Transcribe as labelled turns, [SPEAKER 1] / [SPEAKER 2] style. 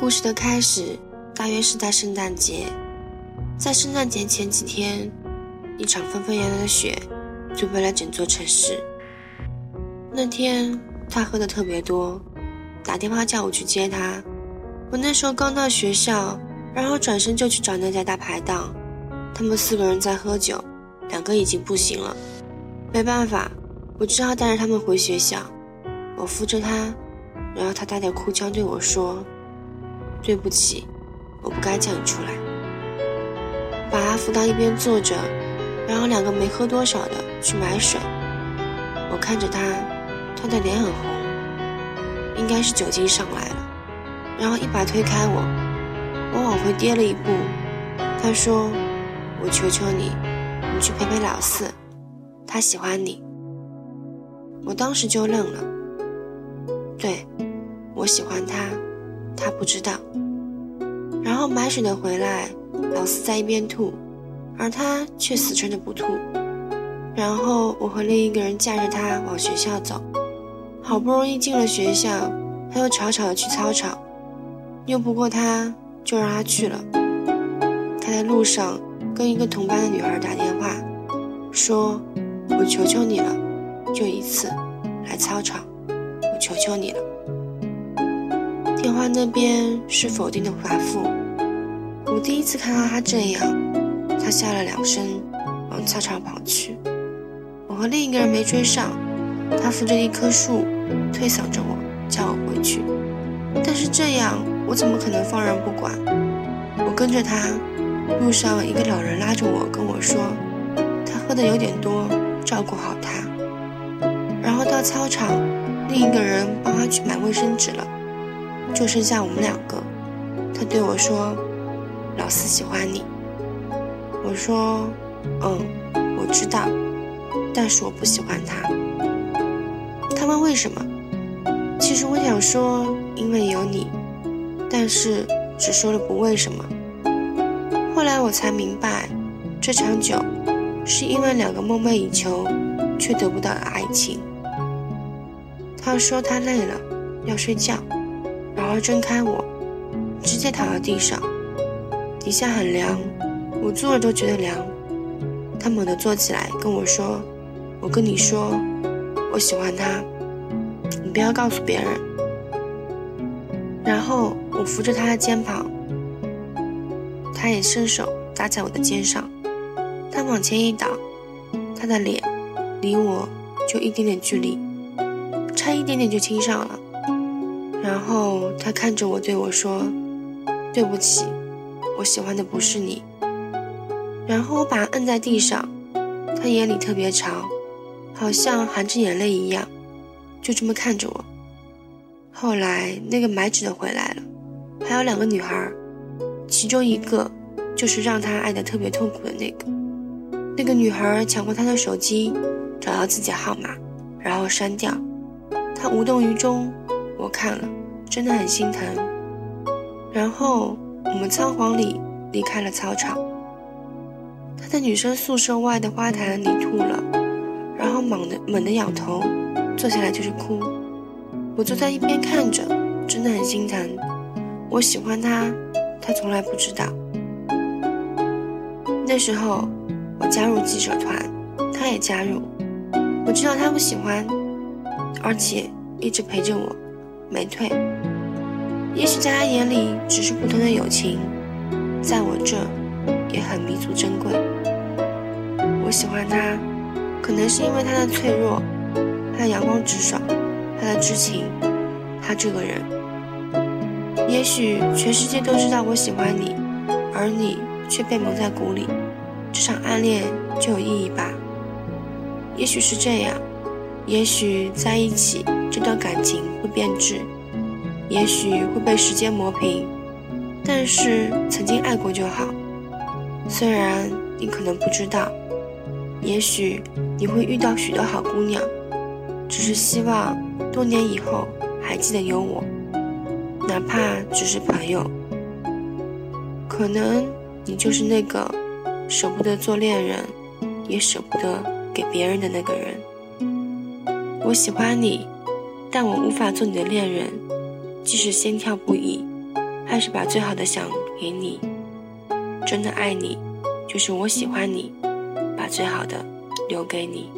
[SPEAKER 1] 故事的开始大约是在圣诞节，在圣诞节前几天，一场纷纷扬扬的雪就飞了整座城市。那天他喝的特别多，打电话叫我去接他。我那时候刚到学校，然后转身就去找那家大排档，他们四个人在喝酒，两个已经不行了。没办法，我只好带着他们回学校。我扶着他，然后他带着哭腔对我说。对不起，我不该叫你出来。把他扶到一边坐着，然后两个没喝多少的去买水。我看着他，他的脸很红，应该是酒精上来了。然后一把推开我，我往回跌了一步。他说：“我求求你，你去陪陪老四，他喜欢你。”我当时就愣了。对，我喜欢他。他不知道，然后买水的回来，老四在一边吐，而他却死撑着不吐。然后我和另一个人架着他往学校走，好不容易进了学校，他又吵吵的去操场，拗不过他，就让他去了。他在路上跟一个同班的女孩打电话，说：“我求求你了，就一次，来操场，我求求你了。”电话那边是否定的答复。我第一次看到他这样，他笑了两声，往操场跑去。我和另一个人没追上，他扶着一棵树，推搡着我，叫我回去。但是这样，我怎么可能放任不管？我跟着他，路上一个老人拉着我跟我说，他喝的有点多，照顾好他。然后到操场，另一个人帮他去买卫生纸了。就剩下我们两个，他对我说：“老四喜欢你。”我说：“嗯，我知道，但是我不喜欢他。”他问为什么？其实我想说，因为有你，但是只说了不为什么。后来我才明白，这场酒是因为两个梦寐以求却得不到的爱情。他说他累了，要睡觉。好好睁开我，直接躺到地上，底下很凉，我坐着都觉得凉。他猛地坐起来跟我说：“我跟你说，我喜欢他，你不要告诉别人。”然后我扶着他的肩膀，他也伸手搭在我的肩上，他往前一倒，他的脸离我就一点点距离，差一点点就亲上了。然后他看着我对我说：“对不起，我喜欢的不是你。”然后我把他摁在地上，他眼里特别长，好像含着眼泪一样，就这么看着我。后来那个买纸的回来了，还有两个女孩，其中一个就是让他爱得特别痛苦的那个。那个女孩抢过他的手机，找到自己号码，然后删掉。他无动于衷。看了，真的很心疼。然后我们仓皇里离开了操场。他在女生宿舍外的花坛里吐了，然后猛地猛地仰头，坐下来就是哭。我坐在一边看着，真的很心疼。我喜欢他，他从来不知道。那时候我加入记者团，他也加入。我知道他不喜欢，而且一直陪着我。没退，也许在他眼里只是普通的友情，在我这也很弥足珍贵。我喜欢他，可能是因为他的脆弱，他的阳光直爽，他的知情，他这个人。也许全世界都知道我喜欢你，而你却被蒙在鼓里，这场暗恋就有意义吧？也许是这样，也许在一起。这段感情会变质，也许会被时间磨平，但是曾经爱过就好。虽然你可能不知道，也许你会遇到许多好姑娘，只是希望多年以后还记得有我，哪怕只是朋友。可能你就是那个舍不得做恋人，也舍不得给别人的那个人。我喜欢你。但我无法做你的恋人，即使心跳不已，还是把最好的想给你。真的爱你，就是我喜欢你，把最好的留给你。